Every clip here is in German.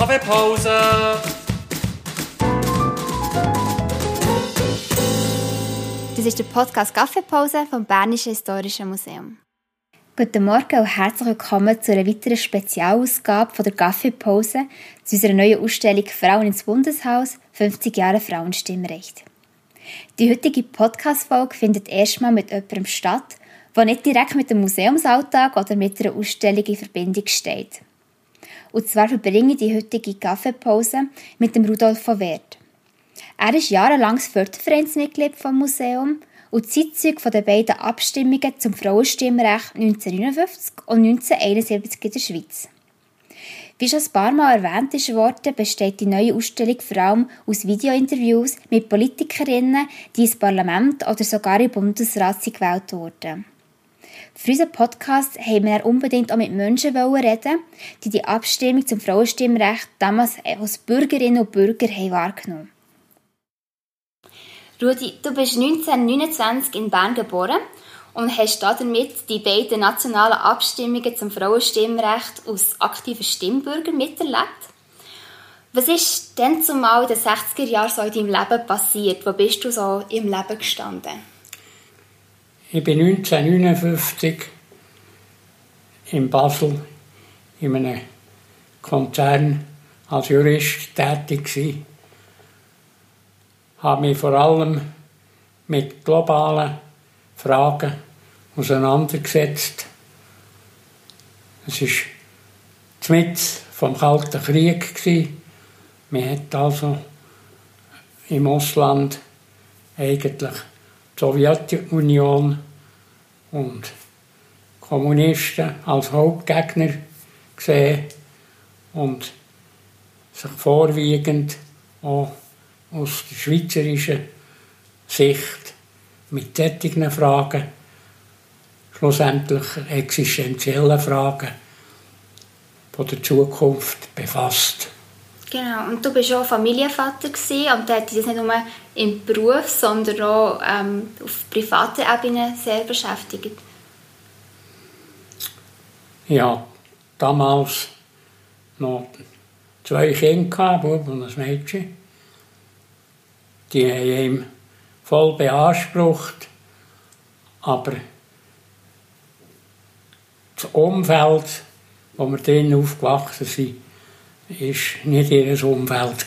Kaffeepause! Das ist der Podcast Kaffeepause vom Bernischen Historischen Museum. Guten Morgen und herzlich willkommen zu einer weiteren Spezialausgabe von der Kaffeepause zu unserer neuen Ausstellung Frauen ins Bundeshaus 50 Jahre Frauenstimmrecht. Die heutige Podcast-Folge findet erstmal mit jemandem statt, der nicht direkt mit dem Museumsalltag oder mit einer Ausstellung in Verbindung steht. Und zwar verbringe ich die heutige Kaffeepause mit dem Rudolf von Wert. Er ist jahrelanges Fördervereinsmitglied vom Museum und Zeitzeuge von den beiden Abstimmungen zum Frauenstimmrecht 1959 und 1971 in der Schweiz. Wie schon ein paar Mal erwähnt ist besteht die neue Ausstellung vor allem aus Videointerviews mit Politikerinnen, die ins Parlament oder sogar im Bundesrat gewählt wurden. Für unseren Podcast haben wir unbedingt auch mit Menschen reden, die die Abstimmung zum Frauenstimmrecht damals als Bürgerinnen und Bürger haben wahrgenommen Rudi, du bist 1929 in Bern geboren und hast damit die beiden nationalen Abstimmungen zum Frauenstimmrecht als aktiver Stimmbürger miterlebt. Was ist denn zumal in den 60er Jahren so in deinem Leben passiert? Wo bist du so im Leben gestanden? Ich bin 1959 in Basel in einem Konzern als Jurist tätig gewesen. Habe mich vor allem mit globalen Fragen auseinandergesetzt. Es war mit vom Kalten Krieg. Gewesen. Man hat also im Ausland eigentlich Sowjetunion und Kommunisten als Hauptgegner gesehen und sich vorwiegend auch aus der schweizerischen Sicht mit solchen Fragen, schlussendlich existenziellen Fragen von der Zukunft befasst. Genau, und du bist auch Familienvater gewesen, und da hat dich nicht nur im Beruf, sondern auch ähm, auf privater Ebene sehr beschäftigt. Ja, damals noch zwei Kinder, ein Bub und ein Mädchen. Die haben ihn voll beansprucht, aber das Umfeld, wo wir drin aufgewachsen sind, war nicht ihr Umfeld.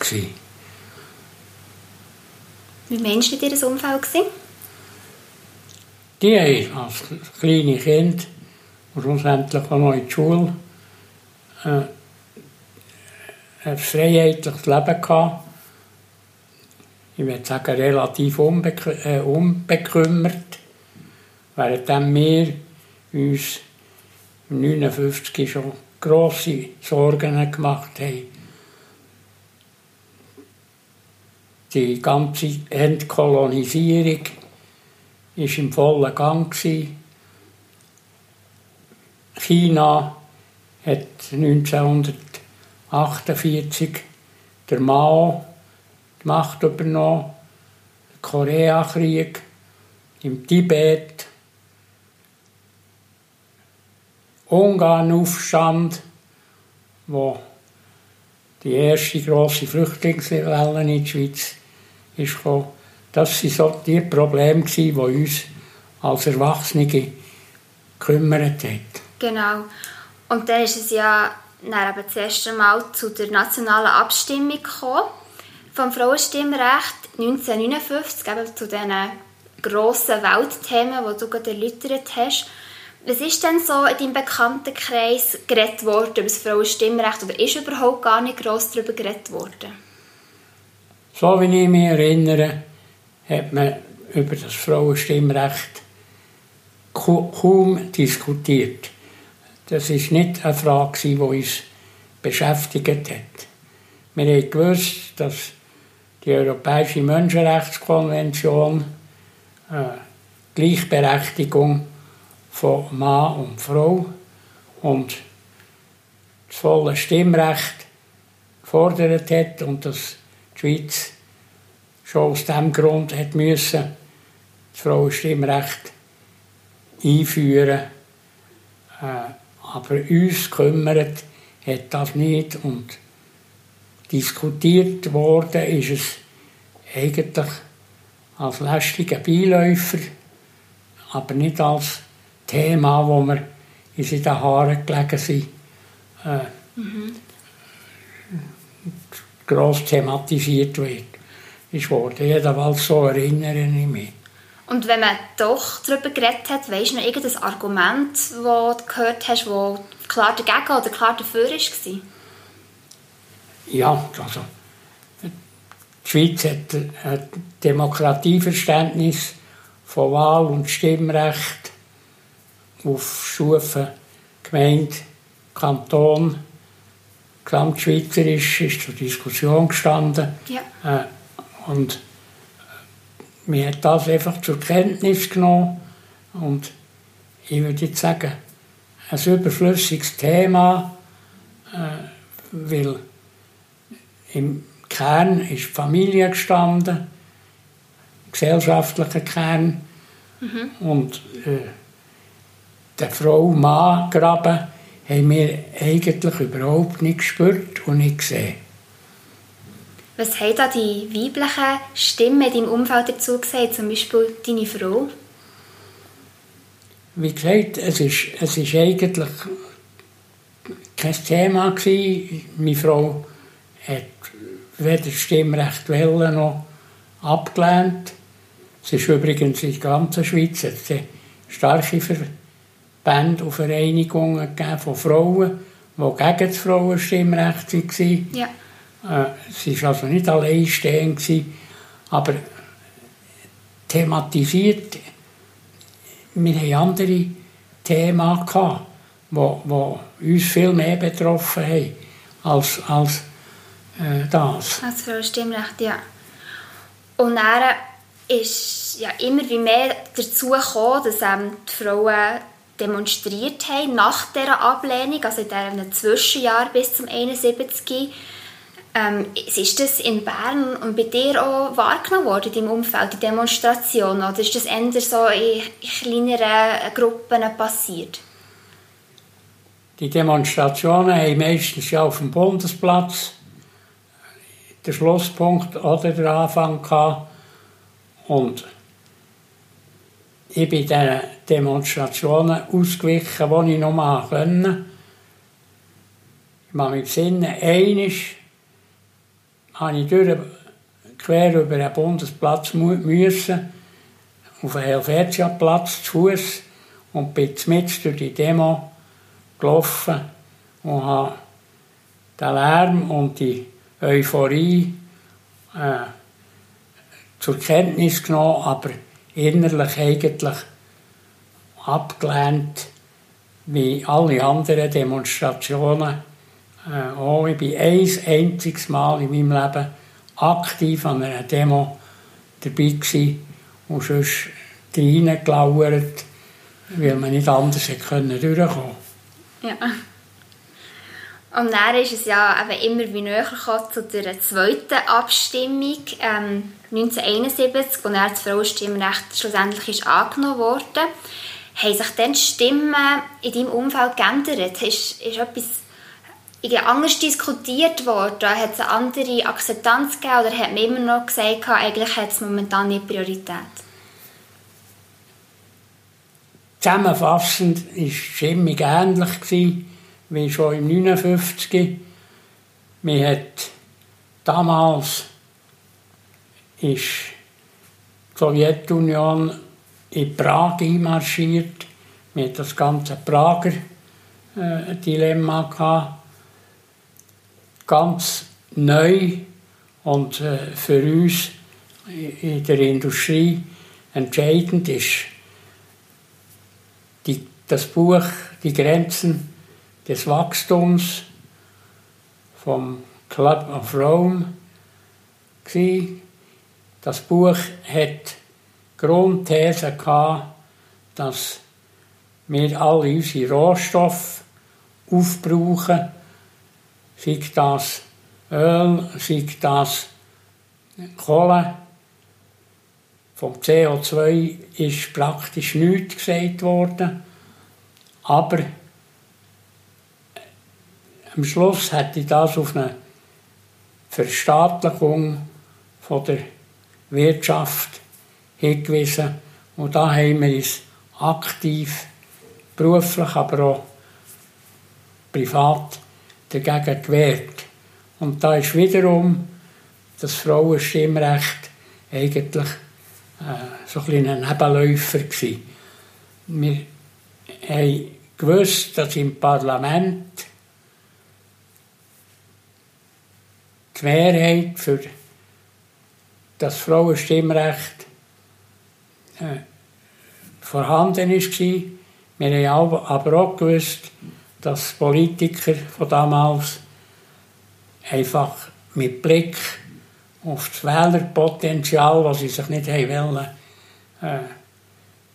Wie meinst du ihr Umfeld? Die haben als kleine Kind und schlussendlich auch noch in der Schule äh, ein freiheitliches Leben gehabt. Ich würde sagen, relativ unbekü äh, unbekümmert. Während wir uns 1959 schon grosse Sorgen gemacht haben. Die ganze Entkolonisierung war im vollen Gang. China hat 1948 der Mao die Macht übernommen, der Koreakrieg, im Tibet Ungarn-Aufstand, wo die erste grosse Flüchtlingswelle in die Schweiz ist gekommen. Das waren so die Probleme, die uns als Erwachsene gekümmert haben. Genau. Und dann ist es ja dann eben das erste Mal zu der nationalen Abstimmung gekommen vom Frauenstimmrecht 1959, eben zu diesen grossen Weltthemen, die du gerade erläutert hast. Was ist denn so in deinem Bekanntenkreis geredet worden über das Frauenstimmrecht oder ist überhaupt gar nicht gross darüber geredet worden? So wie ich mich erinnere, hat man über das Frauenstimmrecht kaum diskutiert. Das ist nicht eine Frage, die uns beschäftigt hat. Wir haben gewusst, dass die Europäische Menschenrechtskonvention äh, Gleichberechtigung von Mann und Frau und das volle Stimmrecht gefordert hat und dass die Schweiz schon aus diesem Grund hat müssen, das Frauenstimmrecht einführen. Äh, aber uns kümmert hat das nicht und diskutiert worden ist es eigentlich als lästiger Beiläufer, aber nicht als Thema, wo wir uns in den Haaren gelegen sind, äh, mhm. gross thematisiert wird. Ist worden. Jedenfalls so erinnere ich mich. Und wenn man doch darüber geredet hat, weißt du noch irgendein Argument, das du gehört hast, das klar dagegen oder klar dafür war? Ja, also die Schweiz hat ein Demokratieverständnis von Wahl- und Stimmrecht auf Stufe Gemeinde, Kanton, gesamtschweizerisch ist zur Diskussion gestanden. Ja. Äh, und mir hat das einfach zur Kenntnis genommen und ich würde jetzt sagen, ein überflüssiges Thema, äh, weil im Kern ist die Familie gestanden, gesellschaftlicher Kern mhm. und äh, der Frau-Mann-Graben haben wir eigentlich überhaupt nicht gespürt und nicht gesehen. Was haben da die weiblichen Stimmen in deinem Umfeld dazu gesagt, zum Beispiel deine Frau? Wie gesagt, es ist, es ist eigentlich kein Thema gewesen. Meine Frau hat weder Stimmrecht wählen noch abgelehnt. Es ist übrigens in der ganzen Schweiz eine starke Verbände und Vereinigungen von Frauen, die gegen das Frauenstimmrecht waren. Ja. Äh, sie war also nicht alleinstehend, aber thematisiert, wir hatten andere Themen, gehabt, die, die uns viel mehr betroffen haben als, als äh, das. Als Frauenstimmrecht, ja. Und dann ist ja immer wie mehr dazu gekommen, dass ähm, die Frauen demonstriert haben nach dieser Ablehnung, also in diesem Zwischenjahr bis zum 71. Ähm, ist das in Bern und bei dir auch wahrgenommen worden, deinem Umfeld, die Demonstration, oder ist das eher so in kleineren Gruppen passiert? Die Demonstrationen haben meistens ja auf dem Bundesplatz der Schlusspunkt oder der Anfang gehabt. Und ich bin diesen Demonstrationen ausgewichen, die ich noch machen konnte. Ich mache mich besinnen, einisch habe ich durch, quer über den Bundesplatz müssen, auf den Helvetiaplatz zu Fuß und bin mit durch die Demo gelaufen und habe den Lärm und die Euphorie äh, zur Kenntnis genommen, aber innerlich eigentlich abgelehnt, wie alle anderen Demonstrationen äh, auch. Ich bin ein einziges Mal in meinem Leben aktiv an einer Demo dabei gewesen und sonst reingelauert, weil man nicht anders durchkommen konnte. Ja. Und dann ist es ja eben immer wie näher zu der zweiten Abstimmung ähm, 1971, wo dann das Frauenstimmrecht schlussendlich ist angenommen wurde. Haben sich dann die Stimmen in deinem Umfeld geändert? Ist, ist etwas anders diskutiert worden? Hat es eine andere Akzeptanz gegeben oder hat man immer noch gesagt, eigentlich hat es momentan nicht Priorität? Zusammenfassend war die Stimmung ähnlich wie schon im 59. Man hat damals ist die Sowjetunion in Prag einmarschiert. Wir hatten das ganze Prager äh, Dilemma gehabt. Ganz neu und äh, für uns in der Industrie entscheidend ist die, das Buch Die Grenzen des Wachstums vom Club of Rome. Das Buch hat Grundthese dass wir alle unsere Rohstoffe aufbrauchen, sei das Öl, sei das Kohle. Vom CO2 ist praktisch nichts gesagt worden, aber am Schluss hätte das auf eine Verstaatlichung von der Wirtschaft hingewiesen. Und da haben wir uns aktiv, beruflich, aber auch privat dagegen gewehrt. Und da ist wiederum das Frauenstimmrecht eigentlich äh, so ein, ein Nebenläufer gewesen. Wir haben gewusst, dass im Parlament die Mehrheit für das Frauenstimmrecht äh, vorhanden ist. Wir haben aber auch gewusst, dass Politiker von damals einfach mit Blick auf das Wählerpotenzial, das sie sich nicht haben wollen, äh,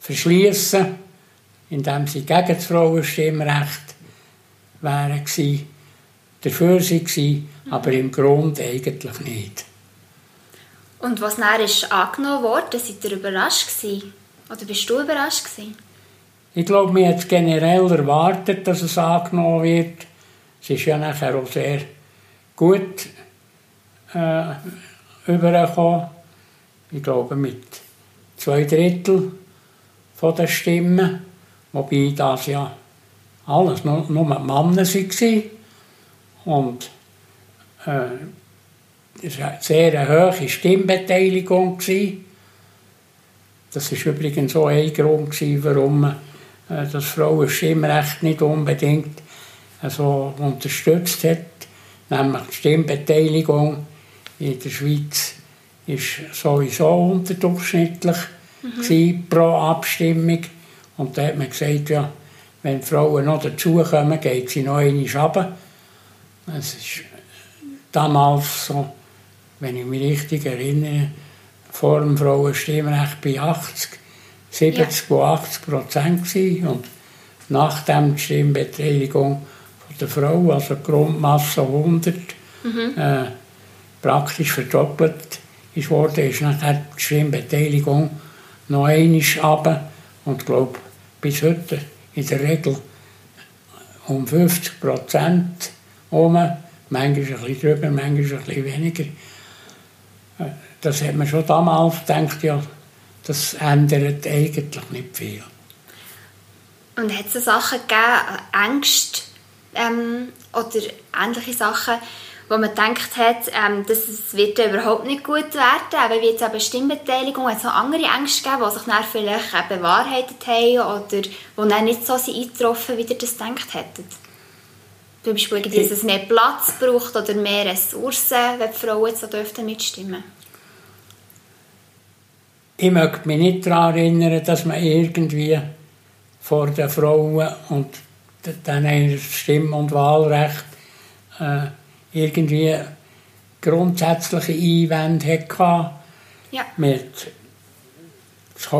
verschließen, indem sie gegen das Frauenstimmrecht wären gewesen, dafür waren, aber im Grunde eigentlich nicht. Und was dann ist angenommen wurde, seid ihr überrascht gewesen? Oder bist du überrascht gewesen? Ich glaube, mir hat generell erwartet, dass es angenommen wird. Es ist ja nachher auch sehr gut äh, übergekommen. Ich glaube, mit zwei Drittel von den Stimmen. Wobei das ja alles nur, nur Männer waren. Und äh, es war eine sehr hohe Stimmbeteiligung. Das war übrigens auch ein Grund, warum man äh, das Frauenstimmrecht nicht unbedingt also unterstützt hat. Nämlich die Stimmbeteiligung in der Schweiz ist sowieso unterdurchschnittlich mhm. pro Abstimmung. Und da hat man gesagt, ja, wenn Frauen noch dazukommen, geht sie noch einmal runter. Es ist damals so, wenn ich mich richtig erinnere, vor dem Frauenstimmrecht bei 80, 70 ja. 80 Prozent und nach dem die Stimmbeteiligung der Frau, also Grundmasse 100, mhm. äh, praktisch verdoppelt ist worden, ist nachher die Stimmbeteiligung noch einmal runter und glaube bis heute in der Regel um 50 Prozent um, manchmal ein bisschen drüber, manchmal ein bisschen weniger. Äh, das hat man schon damals gedacht, ja, das ändert eigentlich nicht viel. Und hat es Sachen gegeben, Ängste ähm, oder ähnliche Sachen, wo man gedacht hat, ähm, dass es wird überhaupt nicht gut werden, aber wie jetzt eben Stimmbeteiligung, hat es noch andere Ängste gegeben, die sich dann vielleicht bewahrheitet haben oder die dann nicht so eingetroffen, wie ihr das gedacht hättet? Zum Beispiel, dass es mehr Platz braucht oder mehr Ressourcen, wenn die Frauen so dürften mitstimmen Ich möchte mich nicht daran erinnern, dass man irgendwie vor den Frauen und dann ein Stimm- und Wahlrecht äh, irgendwie grundsätzliche Einwände hatte. Ja. Mit das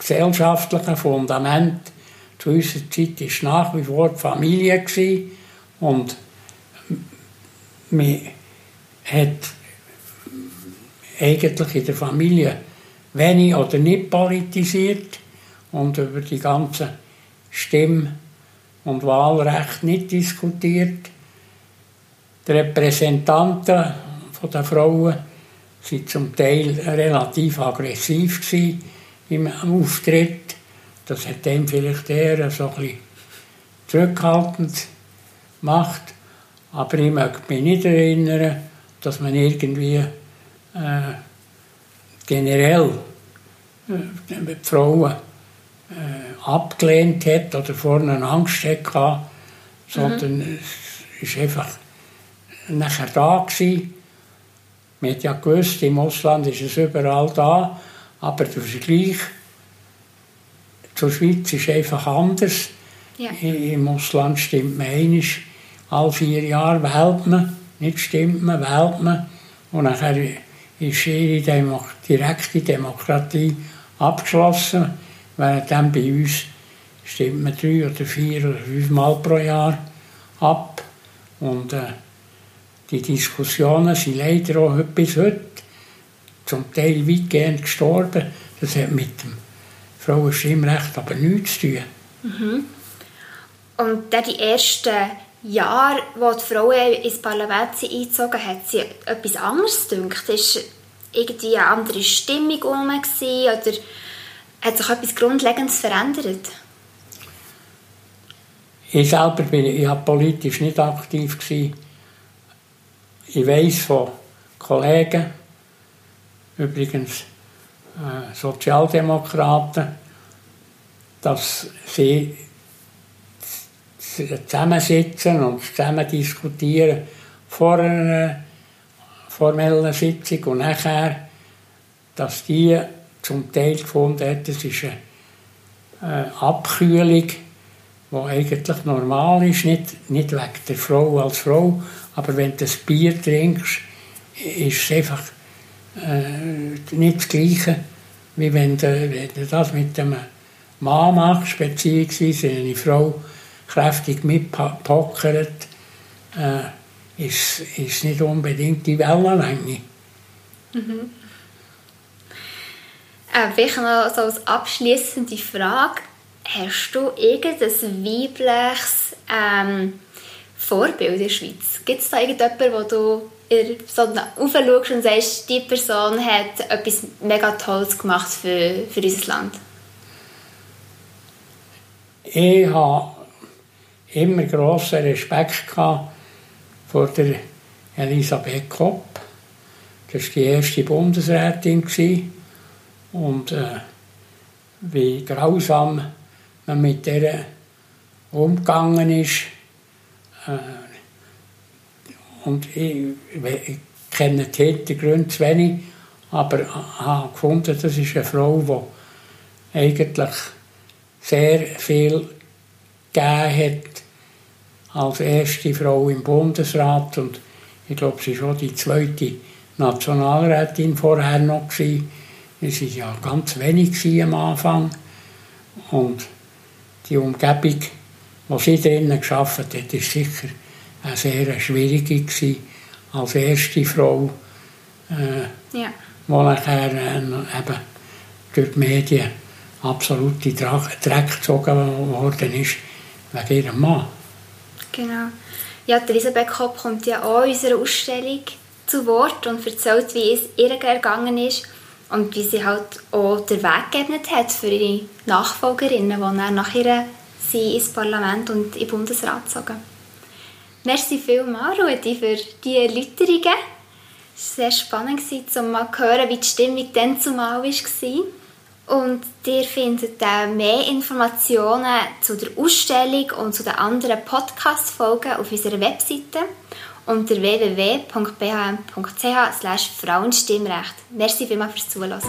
gesellschaftliche Fundament zu unserer Zeit war nach wie vor die Familie. Gewesen. Und man hat eigentlich in der Familie wenig oder nicht politisiert und über die ganzen Stimm- und Wahlrecht nicht diskutiert. Die Repräsentanten der Frauen waren zum Teil relativ aggressiv im Auftritt. Das hat dem vielleicht eher so ein bisschen zurückhaltend gemacht. Aber ich möchte mich nicht erinnern, dass man irgendwie äh, generell äh, die Frauen äh, abgelehnt hat oder vorne Angst hatte, sondern mhm. es war einfach nachher da. Gewesen. Man hat ja gewusst, im Ausland ist es überall da, aber der Vergleich zur Schweiz ist einfach anders. Ja. Im Ausland stimmt man einmal, alle vier Jahre wählt man, nicht stimmt man, wählt man. Und nachher ist ihre Demo direkte Demokratie abgeschlossen, während dann bei uns stimmt man drei oder vier oder fünf Mal pro Jahr ab. Und äh, die Diskussionen sind leider auch bis heute zum Teil weitgehend gestorben. Das hat mit dem Frauenstimmrecht aber nichts zu tun. Mhm. Und dann die ersten Jahren, wo die Frauen ins Parlament sind eingezogen hat sie etwas anderes gedacht? Ist irgendwie eine andere Stimmung herum oder hat sich etwas Grundlegendes verändert? Ich selber bin ich politisch nicht aktiv. Ich weiß von Kollegen, übrigens äh, Sozialdemokraten, dass sie zusammensitzen und zusammen diskutieren vor einer formellen Sitzung. Und nachher, dass die zum Teil gefunden hat, es ist eine äh, Abkühlung, die eigentlich normal ist, nicht, nicht wegen der Frau als Frau, aber wenn du das Bier trinkst, ist es einfach äh, nicht das Gleiche, wie wenn du, wenn du das mit einem Mann machst, beziehungsweise eine Frau kräftig mitpockert, äh, ist, ist nicht unbedingt die Wellenlänge. Mhm. Äh, vielleicht noch so als abschließende Frage. Hast du irgendein weibliches ähm, Vorbild in der Schweiz? Gibt es da irgendjemanden, wo du so aufschaust und sagst, die Person hat etwas mega Tolles gemacht für, für unser Land? Ich habe immer grossen Respekt vor der Elisabeth Kopp. Das war die erste Bundesrätin. Und äh, wie grausam man mit der umgegangen ist. Äh, und ich, ich kenne die Hintergründe zu wenig, aber habe gefunden, das ist eine Frau, die eigentlich sehr viel gegeben hat als erste Frau im Bundesrat und ich glaube, sie war auch die zweite Nationalrätin vorher noch gewesen. Es war ja ganz wenig am Anfang und die Umgebung, die sie drinnen geschafft hat, war sicher eine sehr schwierige gewesen, als erste Frau, äh, ja. die nachher äh, eben durch die Medien absolut in Dreck gezogen worden ist, wegen ihrem Mann. Genau. Ja, Elisabeth Kopp kommt ja auch in unserer Ausstellung zu Wort und erzählt, wie es ihr gegangen ist und wie sie halt auch den Weg geebnet hat für ihre Nachfolgerinnen, die dann nachher sie ins Parlament und den Bundesrat zogen. Merci vielmals, Rudi, für diese Erläuterungen. Es war sehr spannend, um mal zu hören, wie die Stimmung dann zumal war. Und ihr findet auch mehr Informationen zu der Ausstellung und zu den anderen Podcast-Folgen auf unserer Webseite unter www.bhm.ch Frauenstimmrecht. Merci vielmals fürs Zuhören.